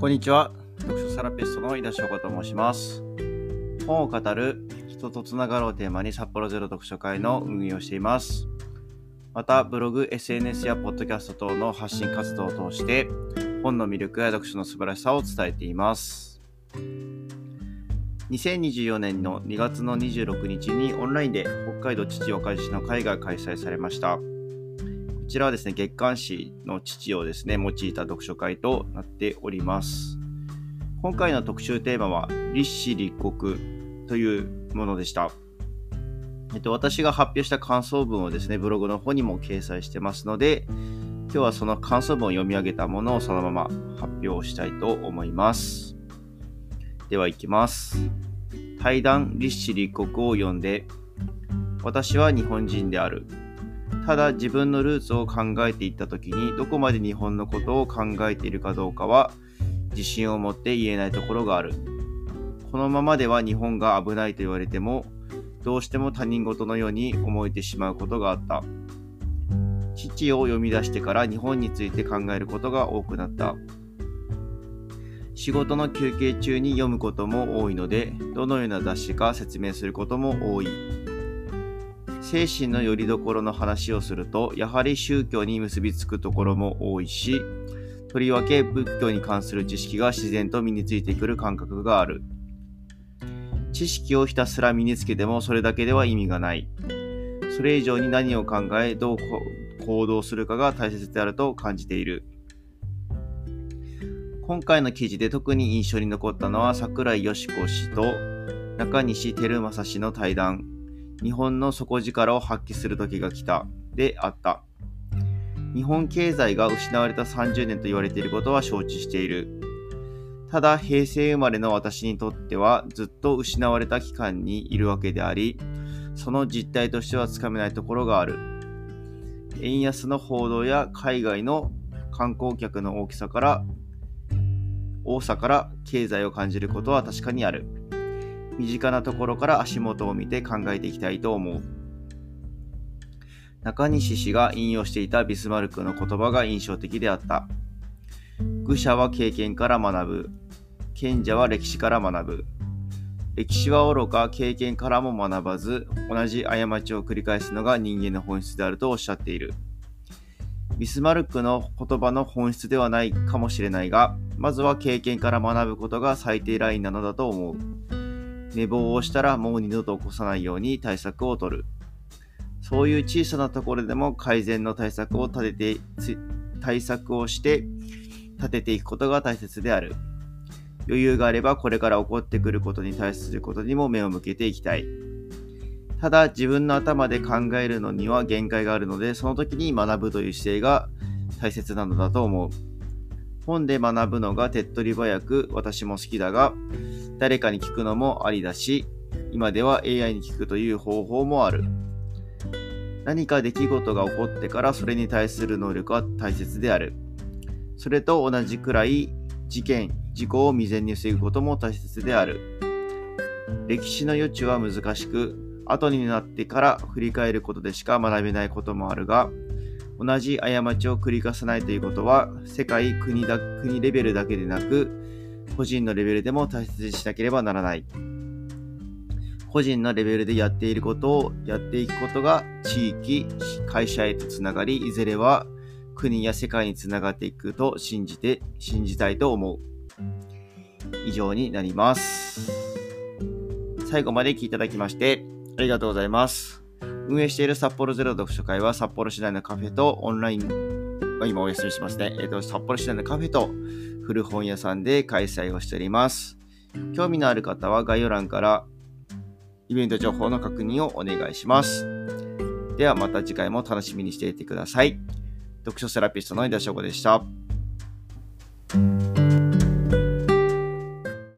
こんにちは。読書セラピストの井田翔子と申します。本を語る人とつながろうをテーマに札幌ゼロ読書会の運営をしています。また、ブログ、SNS やポッドキャスト等の発信活動を通して、本の魅力や読書の素晴らしさを伝えています。2024年の2月の26日にオンラインで北海道父岡市の会が開催されました。ちらはですね、月刊誌の父をですね、用いた読書会となっております。今回の特集テーマは、立志立国というものでした。えっと、私が発表した感想文をですね、ブログの方にも掲載してますので、今日はその感想文を読み上げたものをそのまま発表したいと思います。では行きます。対談立志立国を読んで、私は日本人である。ただ自分のルーツを考えていった時にどこまで日本のことを考えているかどうかは自信を持って言えないところがある。このままでは日本が危ないと言われてもどうしても他人事のように思えてしまうことがあった。父を読み出してから日本について考えることが多くなった。仕事の休憩中に読むことも多いので、どのような雑誌か説明することも多い。精神の拠り所の話をすると、やはり宗教に結びつくところも多いし、とりわけ仏教に関する知識が自然と身についてくる感覚がある。知識をひたすら身につけてもそれだけでは意味がない。それ以上に何を考え、どう行動するかが大切であると感じている。今回の記事で特に印象に残ったのは桜井よし子氏と中西照正氏の対談。日本の底力を発揮する時が来たであった。日本経済が失われた30年と言われていることは承知している。ただ平成生まれの私にとってはずっと失われた期間にいるわけであり、その実態としてはつかめないところがある。円安の報道や海外の観光客の大きさから、多さから経済を感じることは確かにある。身近なところから足元を見て考えていきたいと思う。中西氏が引用していたビスマルクの言葉が印象的であった。愚者は経験から学ぶ。賢者は歴史から学ぶ。歴史は愚か、経験からも学ばず、同じ過ちを繰り返すのが人間の本質であるとおっしゃっている。ビスマルクの言葉の本質ではないかもしれないが、まずは経験から学ぶことが最低ラインなのだと思う。寝坊をしたらもう二度と起こさないように対策を取る。そういう小さなところでも改善の対策を立てて、対策をして立てていくことが大切である。余裕があればこれから起こってくることに対することにも目を向けていきたい。ただ自分の頭で考えるのには限界があるので、その時に学ぶという姿勢が大切なのだと思う。本で学ぶのが手っ取り早く私も好きだが、誰かに聞くのもありだし、今では AI に聞くという方法もある。何か出来事が起こってからそれに対する能力は大切である。それと同じくらい事件、事故を未然に防ぐことも大切である。歴史の余地は難しく、後になってから振り返ることでしか学べないこともあるが、同じ過ちを繰り返さないということは、世界国だ、国レベルだけでなく、個人のレベルでも大切にしなければならない。個人のレベルでやっていることをやっていくことが地域、会社へとつながり、いずれは国や世界につながっていくと信じて、信じたいと思う。以上になります。最後まで聞いていただきまして、ありがとうございます。運営している札幌ゼロ読書会は札幌市内のカフェとオンライン、今お休みしますね。えっ、と、札幌市内のカフェと古本屋さんで開催をしております。興味のある方は概要欄からイベント情報の確認をお願いします。ではまた次回も楽しみにしていてください。読書セラピストの井田翔子でした。